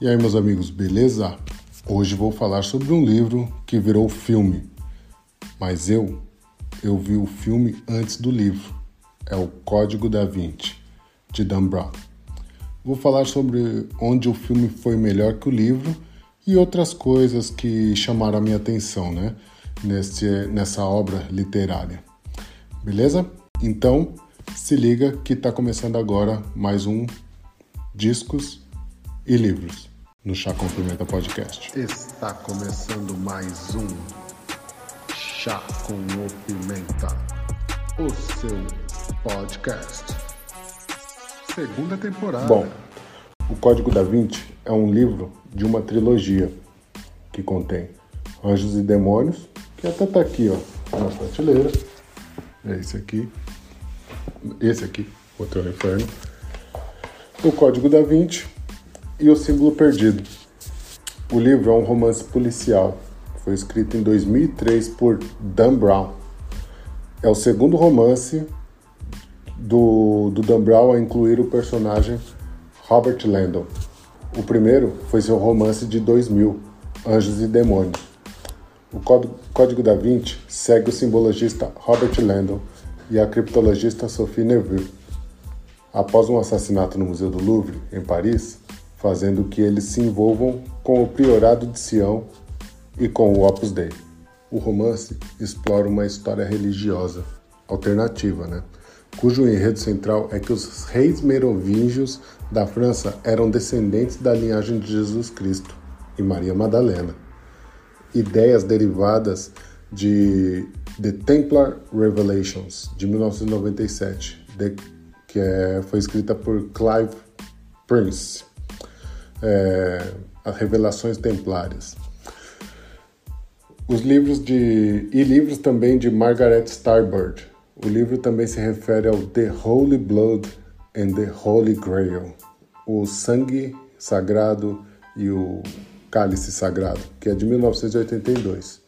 E aí, meus amigos, beleza? Hoje vou falar sobre um livro que virou filme. Mas eu, eu vi o filme antes do livro. É o Código da Vinci, de Dan Brown. Vou falar sobre onde o filme foi melhor que o livro e outras coisas que chamaram a minha atenção, né? Nesse, nessa obra literária. Beleza? Então, se liga que está começando agora mais um Discos e livros no Chá com Pimenta Podcast. Está começando mais um Chá com o Pimenta, o seu podcast. Segunda temporada. Bom, o Código da Vinci é um livro de uma trilogia que contém Anjos e Demônios, que até tá aqui, ó, na prateleira. É esse aqui. Esse aqui, Hotel Inferno. O Código da Vinci e O Símbolo Perdido. O livro é um romance policial. Foi escrito em 2003 por Dan Brown. É o segundo romance do, do Dan Brown a incluir o personagem Robert Landon. O primeiro foi seu romance de 2000, Anjos e Demônios. O Código da Vinci segue o simbologista Robert Landon e a criptologista Sophie Neville. Após um assassinato no Museu do Louvre, em Paris, fazendo que eles se envolvam com o Priorado de Sião e com o Opus Dei. O romance explora uma história religiosa alternativa, né? cujo enredo central é que os reis merovingios da França eram descendentes da linhagem de Jesus Cristo e Maria Madalena. Ideias derivadas de The Templar Revelations, de 1997, de, que é, foi escrita por Clive Prince é, as Revelações Templárias. Os livros de e livros também de Margaret Starbird. O livro também se refere ao The Holy Blood and the Holy Grail, o sangue sagrado e o cálice sagrado, que é de 1982.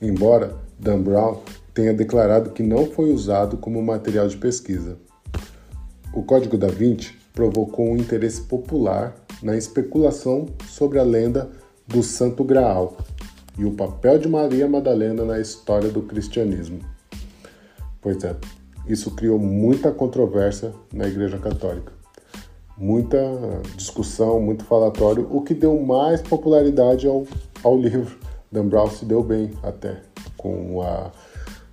Embora Dan Brown tenha declarado que não foi usado como material de pesquisa. O Código da Vinci provocou um interesse popular na especulação sobre a lenda do Santo Graal e o papel de Maria Madalena na história do cristianismo. Pois é, isso criou muita controvérsia na Igreja Católica. Muita discussão, muito falatório, o que deu mais popularidade ao, ao livro. Dan se deu bem até com a,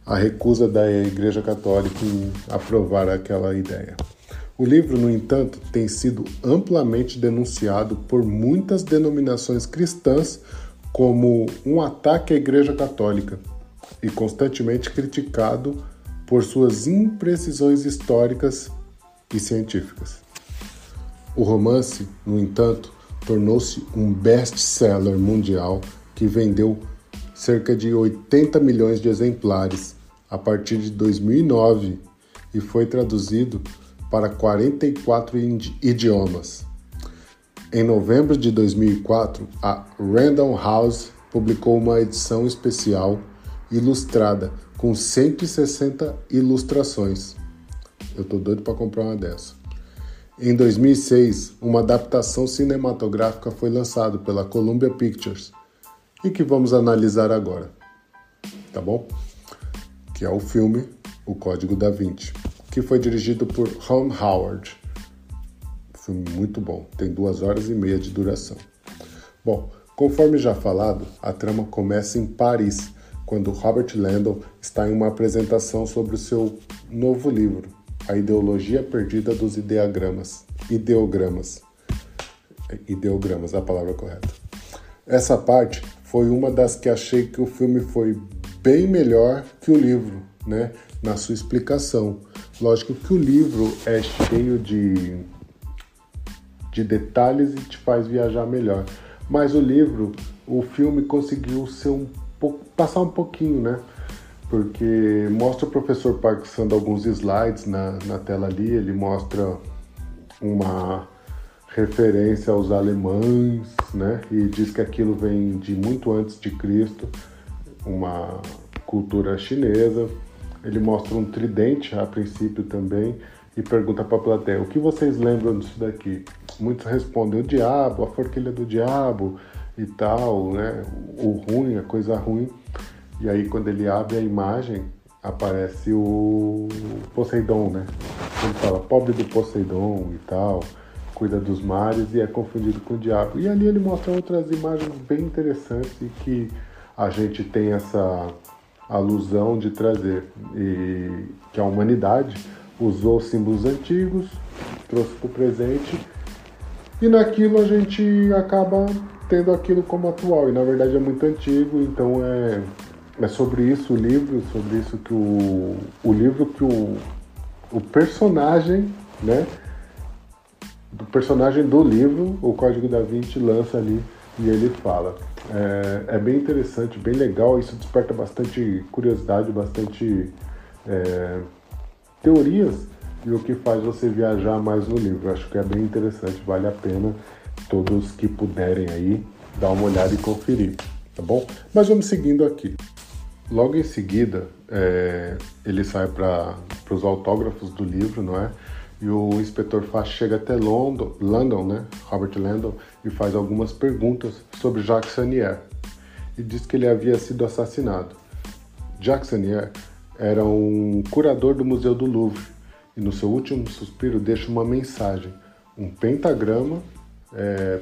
a recusa da Igreja Católica em aprovar aquela ideia. O livro, no entanto, tem sido amplamente denunciado por muitas denominações cristãs como um ataque à Igreja Católica e constantemente criticado por suas imprecisões históricas e científicas. O romance, no entanto, tornou-se um best-seller mundial que vendeu cerca de 80 milhões de exemplares a partir de 2009 e foi traduzido para 44 idiomas. Em novembro de 2004, a Random House publicou uma edição especial ilustrada com 160 ilustrações. Eu tô doido para comprar uma dessa. Em 2006, uma adaptação cinematográfica foi lançada pela Columbia Pictures e que vamos analisar agora, tá bom? Que é o filme O Código da Vinci que foi dirigido por Ron Howard. Filme muito bom, tem duas horas e meia de duração. Bom, conforme já falado, a trama começa em Paris, quando Robert Landon está em uma apresentação sobre o seu novo livro, A Ideologia Perdida dos Ideogramas. Ideogramas. Ideogramas, a palavra correta. Essa parte foi uma das que achei que o filme foi bem melhor que o livro, né? Na sua explicação. Lógico que o livro é cheio de, de detalhes e te faz viajar melhor. Mas o livro, o filme conseguiu ser um pouco, passar um pouquinho, né? Porque mostra o professor passando alguns slides na, na tela ali, ele mostra uma referência aos alemães, né? E diz que aquilo vem de muito antes de Cristo, uma cultura chinesa. Ele mostra um tridente a princípio também e pergunta para a plateia: o que vocês lembram disso daqui? muitos respondem o diabo, a forquilha do diabo e tal, né? O ruim, a coisa ruim. E aí quando ele abre a imagem, aparece o Poseidon, né? Ele fala pobre do Poseidon e tal, cuida dos mares e é confundido com o diabo. E ali ele mostra outras imagens bem interessantes e que a gente tem essa alusão de trazer e que a humanidade usou símbolos antigos, trouxe para o presente e naquilo a gente acaba tendo aquilo como atual e na verdade é muito antigo, então é, é sobre isso o livro, sobre isso que o, o livro que o, o personagem, né, do personagem do livro, o Código da Vinci lança ali e ele fala. É, é bem interessante, bem legal, isso desperta bastante curiosidade, bastante é, teorias e o que faz você viajar mais no livro. Acho que é bem interessante, vale a pena todos que puderem aí dar uma olhada e conferir, tá bom? Mas vamos seguindo aqui. Logo em seguida, é, ele sai para os autógrafos do livro, não é? E o inspetor Fast chega até London, London, né? Robert Landon, e faz algumas perguntas sobre Jacques Sanier. E diz que ele havia sido assassinado. Jacques Sanier era um curador do Museu do Louvre e no seu último suspiro deixa uma mensagem, um pentagrama é,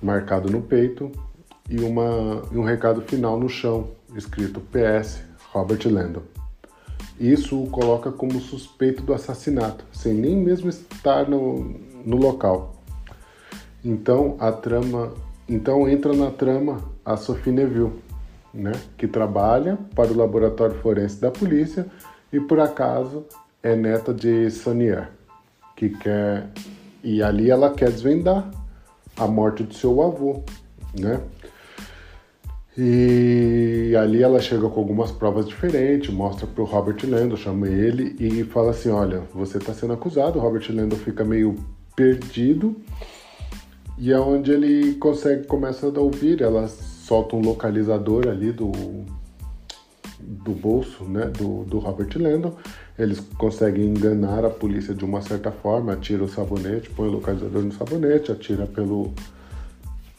marcado no peito e, uma, um recado final no chão, escrito PS Robert Landon. Isso o coloca como suspeito do assassinato, sem nem mesmo estar no, no local. Então a trama, então entra na trama a Sophie Neville, né, que trabalha para o laboratório forense da polícia e por acaso é neta de Sonier, que quer e ali ela quer desvendar a morte do seu avô, né? E ali ela chega com algumas provas diferentes, mostra para o Robert Landon, chama ele e fala assim: Olha, você está sendo acusado. O Robert Landon fica meio perdido e é onde ele consegue começa a ouvir. Ela solta um localizador ali do, do bolso né, do, do Robert Landon. Eles conseguem enganar a polícia de uma certa forma, atira o sabonete, põe o localizador no sabonete, atira pelo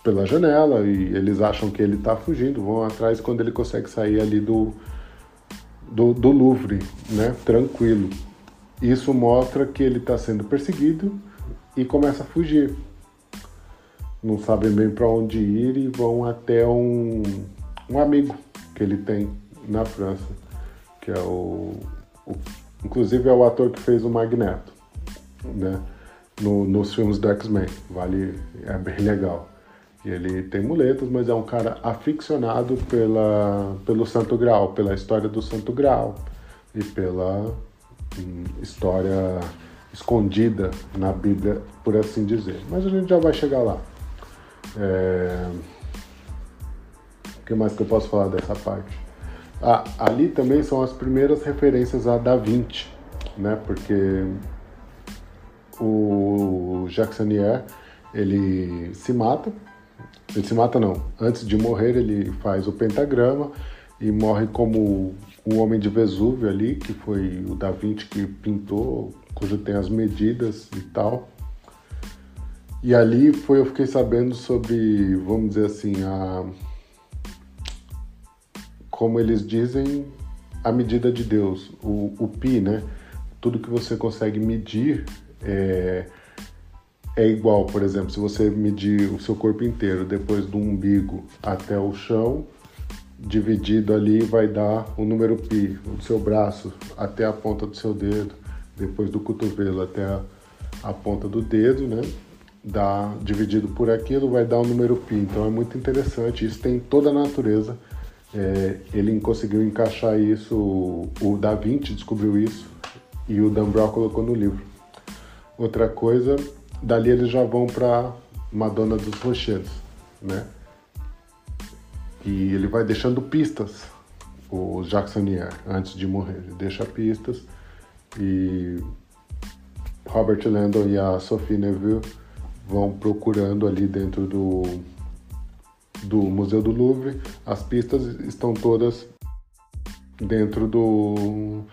pela janela e eles acham que ele está fugindo, vão atrás quando ele consegue sair ali do, do, do Louvre, né, tranquilo. Isso mostra que ele está sendo perseguido e começa a fugir. Não sabem bem para onde ir e vão até um, um amigo que ele tem na França, que é o, o inclusive é o ator que fez o Magneto, né, no, nos filmes do X-Men. Vale, é bem legal. Ele tem muletas, mas é um cara aficionado pela, pelo Santo Graal, pela história do Santo Graal e pela hum, história escondida na Bíblia, por assim dizer. Mas a gente já vai chegar lá. É... O que mais que eu posso falar dessa parte? Ah, ali também são as primeiras referências a Da Vinci, né? Porque o Jacques Sanier, ele se mata ele se mata não. Antes de morrer, ele faz o pentagrama e morre como o homem de Vesúvio ali, que foi o Da Vinci que pintou, cujo tem as medidas e tal. E ali foi eu fiquei sabendo sobre, vamos dizer assim, a como eles dizem, a medida de Deus, o, o pi, né? Tudo que você consegue medir é, é igual, por exemplo, se você medir o seu corpo inteiro, depois do umbigo até o chão, dividido ali vai dar o número pi, o seu braço até a ponta do seu dedo, depois do cotovelo até a, a ponta do dedo, né? Dá, dividido por aquilo vai dar o número pi. Então é muito interessante, isso tem toda a natureza. É, ele conseguiu encaixar isso, o Da Vinci descobriu isso e o Dan Brown colocou no livro. Outra coisa Dali eles já vão para Madonna dos Rochedos, né? E ele vai deixando pistas, o Jacksonier, antes de morrer. Ele deixa pistas e Robert Landon e a Sophie Neville vão procurando ali dentro do, do Museu do Louvre. As pistas estão todas dentro do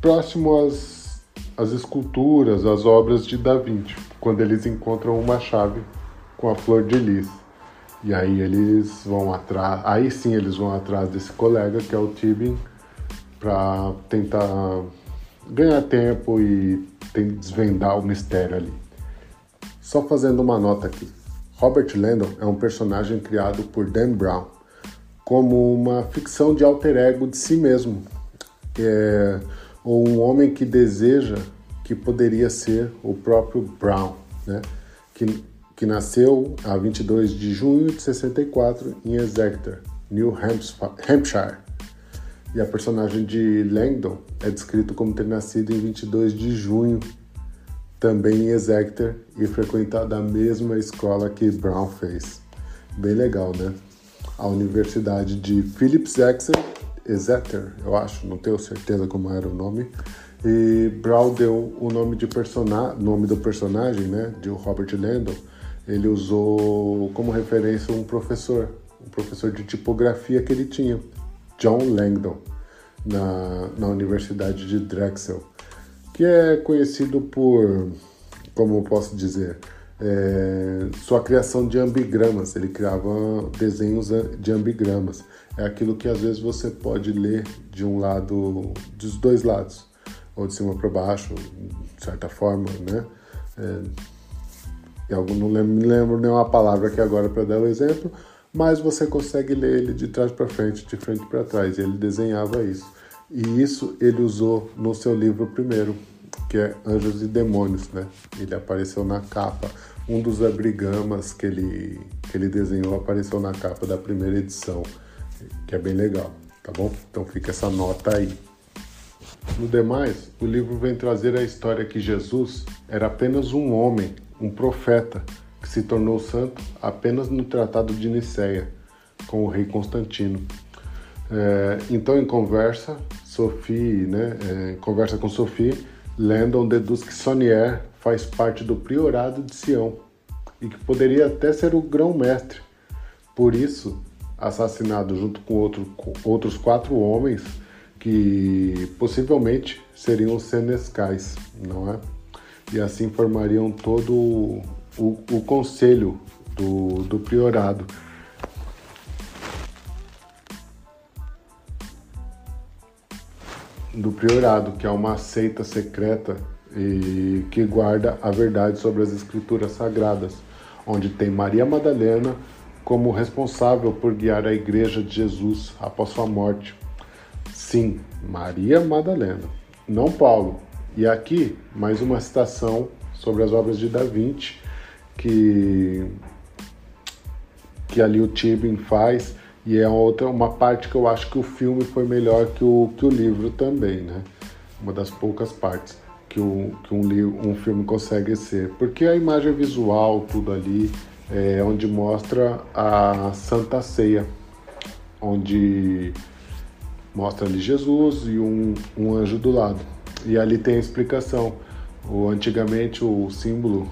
próximo às, às esculturas, às obras de Da Vinci quando eles encontram uma chave com a flor de lis. E aí eles vão atrás, aí sim eles vão atrás desse colega que é o Tibin para tentar ganhar tempo e desvendar o mistério ali. Só fazendo uma nota aqui. Robert Landon é um personagem criado por Dan Brown como uma ficção de alter ego de si mesmo, é, ou um homem que deseja que poderia ser o próprio Brown, né? que, que nasceu a 22 de junho de 64 em Exeter, New Hampshire. E a personagem de Langdon é descrito como ter nascido em 22 de junho, também em Exeter, e frequentado a mesma escola que Brown fez. Bem legal, né? A Universidade de Phillips Exeter, eu acho, não tenho certeza como era o nome. E Brown deu o nome, de persona nome do personagem, né, de Robert Landon, ele usou como referência um professor, um professor de tipografia que ele tinha, John Langdon, na, na Universidade de Drexel, que é conhecido por, como eu posso dizer, é, sua criação de ambigramas. Ele criava desenhos de ambigramas. É aquilo que às vezes você pode ler de um lado, dos dois lados, ou de cima para baixo, de certa forma, né? É, eu não lembro, lembro nenhuma palavra aqui agora para dar o um exemplo, mas você consegue ler ele de trás para frente, de frente para trás. Ele desenhava isso. E isso ele usou no seu livro primeiro, que é Anjos e Demônios, né? Ele apareceu na capa. Um dos abrigamas que ele, que ele desenhou apareceu na capa da primeira edição, que é bem legal, tá bom? Então fica essa nota aí. No demais, o livro vem trazer a história que Jesus era apenas um homem, um profeta, que se tornou santo apenas no Tratado de Nicéia, com o rei Constantino. É, então, em conversa, Sophie, né, é, conversa com Sophie, Landon deduz que Sonier faz parte do priorado de Sião e que poderia até ser o grão-mestre. Por isso, assassinado junto com, outro, com outros quatro homens que possivelmente seriam senescais, não é? E assim formariam todo o, o conselho do, do priorado. Do priorado, que é uma seita secreta e que guarda a verdade sobre as escrituras sagradas, onde tem Maria Madalena como responsável por guiar a igreja de Jesus após sua morte. Sim, Maria Madalena, não Paulo. E aqui mais uma citação sobre as obras de Da Vinci que que ali o Tibin faz e é outra uma parte que eu acho que o filme foi melhor que o, que o livro também, né? Uma das poucas partes que, o, que um, livro, um filme consegue ser. Porque a imagem visual, tudo ali, é onde mostra a Santa Ceia, onde mostra ali Jesus e um, um anjo do lado. E ali tem a explicação. O, antigamente o símbolo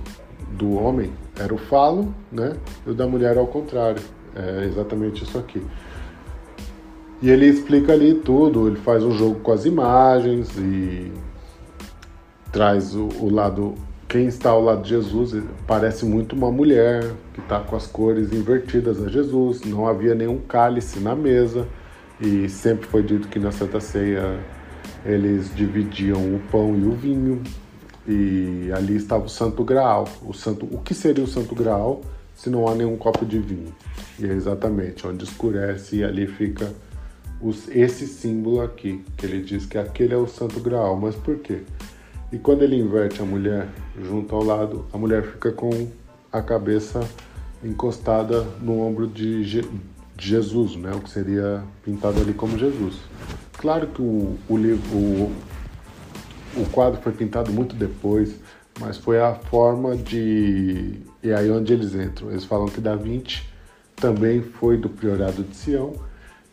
do homem era o falo, né? E o da mulher ao contrário. É exatamente isso aqui. E ele explica ali tudo, ele faz um jogo com as imagens e traz o, o lado. Quem está ao lado de Jesus parece muito uma mulher que está com as cores invertidas a Jesus. Não havia nenhum cálice na mesa e sempre foi dito que na Santa Ceia eles dividiam o pão e o vinho e ali estava o Santo Graal. O santo, o que seria o Santo Graal? Se não há nenhum copo de vinho. E é exatamente onde escurece e ali fica os, esse símbolo aqui, que ele diz que aquele é o santo graal. Mas por quê? E quando ele inverte a mulher junto ao lado, a mulher fica com a cabeça encostada no ombro de, Je de Jesus, né? o que seria pintado ali como Jesus. Claro que o, o, livro, o, o quadro foi pintado muito depois, mas foi a forma de. E aí onde eles entram. Eles falam que Da Vinci também foi do Priorado de Sião,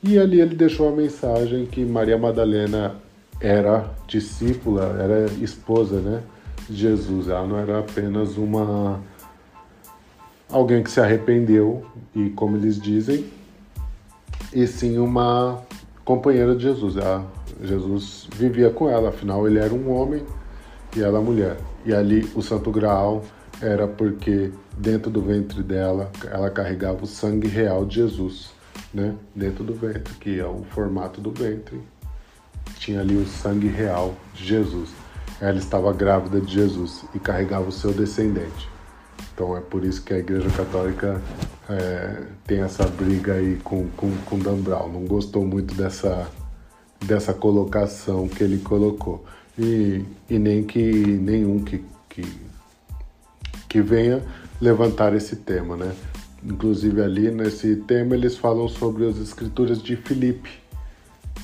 e ali ele deixou a mensagem que Maria Madalena era discípula, era esposa né, de Jesus. Ela não era apenas uma. alguém que se arrependeu, e como eles dizem, e sim uma companheira de Jesus. Ela, Jesus vivia com ela, afinal ele era um homem e ela mulher. E ali o Santo Graal era porque dentro do ventre dela ela carregava o sangue real de Jesus, né? Dentro do ventre, que é o formato do ventre, tinha ali o sangue real de Jesus. Ela estava grávida de Jesus e carregava o seu descendente. Então é por isso que a Igreja Católica é, tem essa briga aí com, com, com Dan Brown. Não gostou muito dessa, dessa colocação que ele colocou. E, e nem que nenhum que, que, que venha levantar esse tema, né? Inclusive ali nesse tema eles falam sobre as escrituras de Filipe,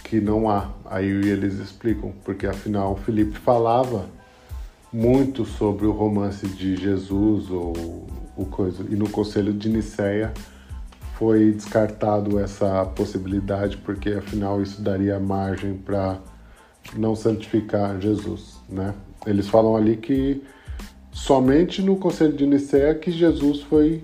que não há. Aí eles explicam, porque afinal Filipe falava muito sobre o romance de Jesus ou o coisa. E no Conselho de Nicéia foi descartado essa possibilidade porque afinal isso daria margem para não santificar Jesus, né? Eles falam ali que somente no Conselho de Nicéia que Jesus foi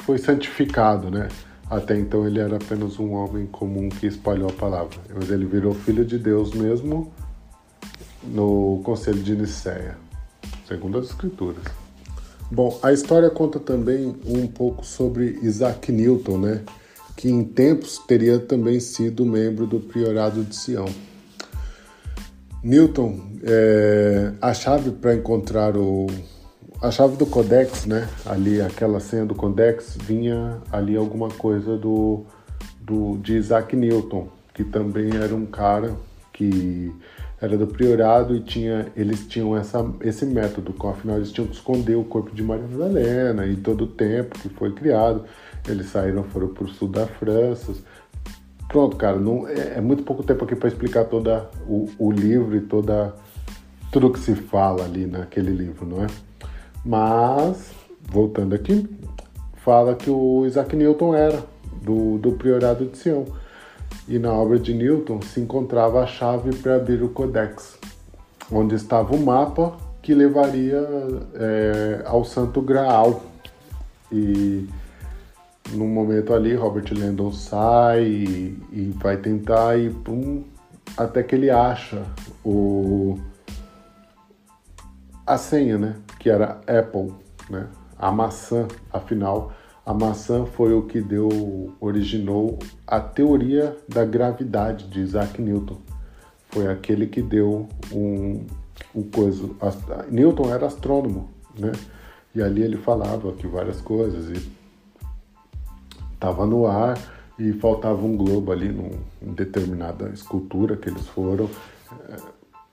foi santificado, né? Até então ele era apenas um homem comum que espalhou a palavra, mas ele virou filho de Deus mesmo no Conselho de Nicéia segundo as escrituras. Bom, a história conta também um pouco sobre Isaac Newton, né? Que em tempos teria também sido membro do Priorado de Sião. Newton, é, a chave para encontrar o. A chave do Codex, né? Ali, aquela senha do Codex, vinha ali alguma coisa do, do de Isaac Newton, que também era um cara que era do priorado e tinha, eles tinham essa, esse método, afinal eles tinham que esconder o corpo de Maria Madalena e todo o tempo que foi criado. Eles saíram, foram para o sul da França. Pronto, cara, não, é, é muito pouco tempo aqui para explicar toda o, o livro e toda tudo que se fala ali naquele livro, não é? Mas, voltando aqui, fala que o Isaac Newton era do, do priorado de Sião e na obra de Newton se encontrava a chave para abrir o Codex, onde estava o mapa que levaria é, ao Santo Graal. E no momento ali, Robert Landon sai e, e vai tentar e pum, até que ele acha o a senha, né? Que era Apple, né? A maçã, afinal a maçã foi o que deu, originou a teoria da gravidade de Isaac Newton. Foi aquele que deu um, um coisa. Newton era astrônomo, né? E ali ele falava que várias coisas e estava no ar e faltava um globo ali num, em determinada escultura que eles foram é,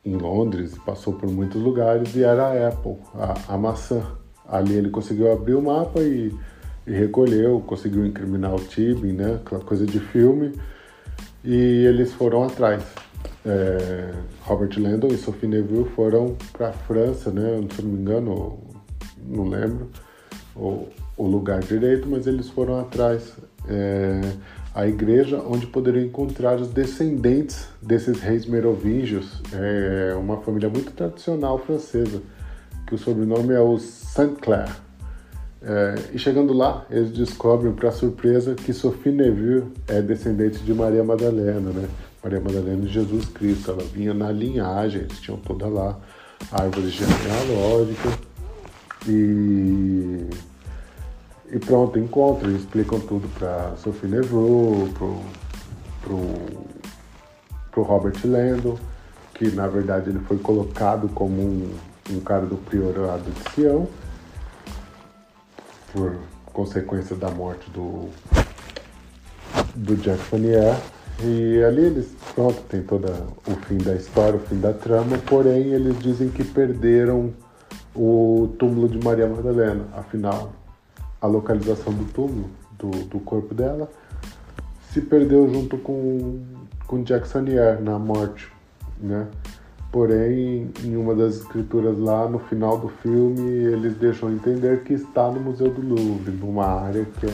em Londres, passou por muitos lugares e era a Apple, a, a maçã. Ali ele conseguiu abrir o mapa e e recolheu, conseguiu incriminar o Tibin, né? Aquela coisa de filme. E eles foram atrás. É, Robert Landon e Sophie Neville foram para a França, né? Se não me engano, não lembro o, o lugar direito, mas eles foram atrás. É, a igreja onde poderiam encontrar os descendentes desses reis merovingios, é uma família muito tradicional francesa, que o sobrenome é o Saint-Clair. É, e chegando lá, eles descobrem, para surpresa, que Sophie Neville é descendente de Maria Madalena, né? Maria Madalena de Jesus Cristo. Ela vinha na linhagem, eles tinham toda lá a árvore genealógica. E, e pronto, encontram e explicam tudo para Sophie Neville, pro, pro, pro Robert Landon, que na verdade ele foi colocado como um, um cara do priorado de Sião por consequência da morte do, do Jack Fanier. E ali eles, pronto, tem todo o fim da história, o fim da trama, porém eles dizem que perderam o túmulo de Maria Madalena. Afinal, a localização do túmulo, do, do corpo dela, se perdeu junto com, com Jack Fanier na morte, né? Porém, em uma das escrituras lá, no final do filme, eles deixam entender que está no Museu do Louvre, numa área que é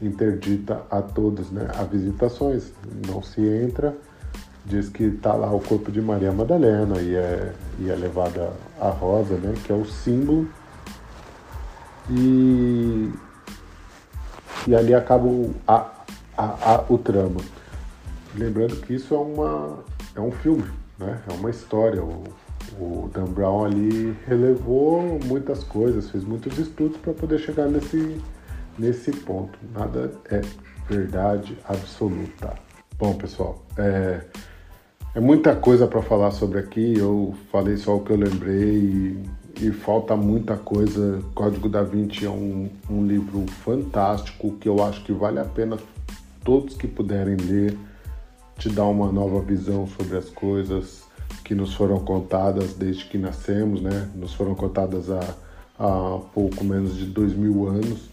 interdita a todos, né? A visitações, não se entra. Diz que está lá o corpo de Maria Madalena e é, e é levada a rosa, né? Que é o símbolo. E, e ali acaba o, a, a, a, o trama. Lembrando que isso é, uma, é um filme, né? É uma história. O, O Dan Brown ali relevou muitas coisas, fez muitos estudos para poder chegar nesse, nesse ponto. Nada é verdade absoluta. Bom, pessoal, é, é muita coisa para falar sobre aqui. Eu falei só o que eu lembrei e, e falta muita coisa. Código da Vinci é um, um livro fantástico que eu acho que vale a pena todos que puderem ler, te dar uma nova visão sobre as coisas que nos foram contadas desde que nascemos, né? Nos foram contadas há, há pouco menos de dois mil anos.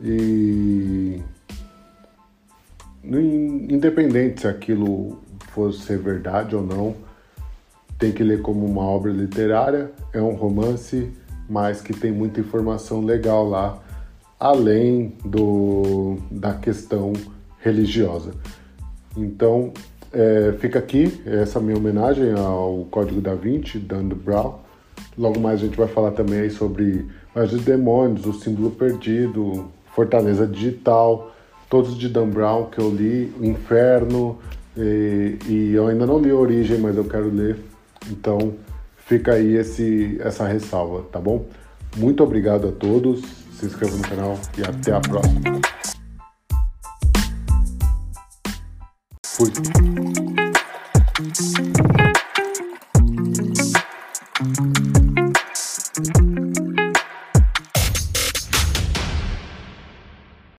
E independente se aquilo fosse ser verdade ou não, tem que ler como uma obra literária, é um romance, mas que tem muita informação legal lá, além do, da questão religiosa. Então, é, fica aqui essa minha homenagem ao Código da Vinci, Dan Brown. Logo mais a gente vai falar também sobre Mas os Demônios, O Símbolo Perdido, Fortaleza Digital, todos de Dan Brown que eu li, Inferno, e, e, eu ainda não li a origem, mas eu quero ler. Então fica aí esse, essa ressalva, tá bom? Muito obrigado a todos. Se inscreva no canal e até a próxima. Fui.